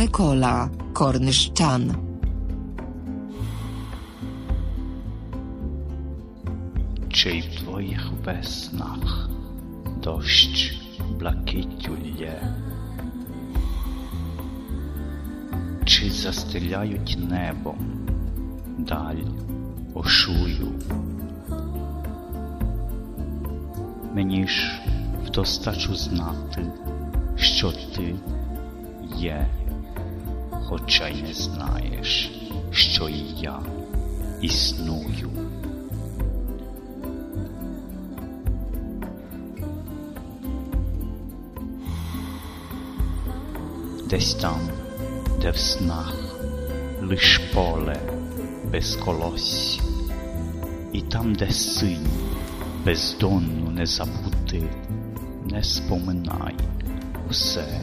Микола Корнищан Чи в твоїх веснах дощ блакиттю лє? Чи застеляють небом даль ошую? Мені ж вдостачу знати, що ти є, хоча й не знаєш, що і я існую. Десь там, де в снах лиш поле без колось, і там, де синь бездонну не забути, не споминай усе,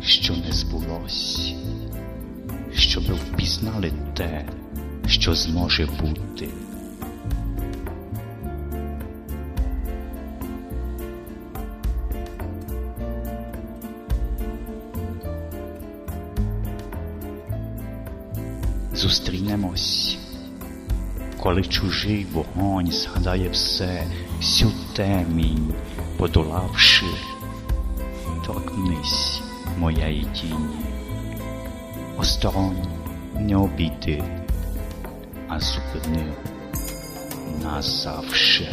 що не збулось, впізнали те, що зможе бути. Зустрінемось, коли чужий вогонь згадає все, всю темінь, подолавши, торкнись моєї тіні, осторонь nieobity, a zupełnie na zawsze.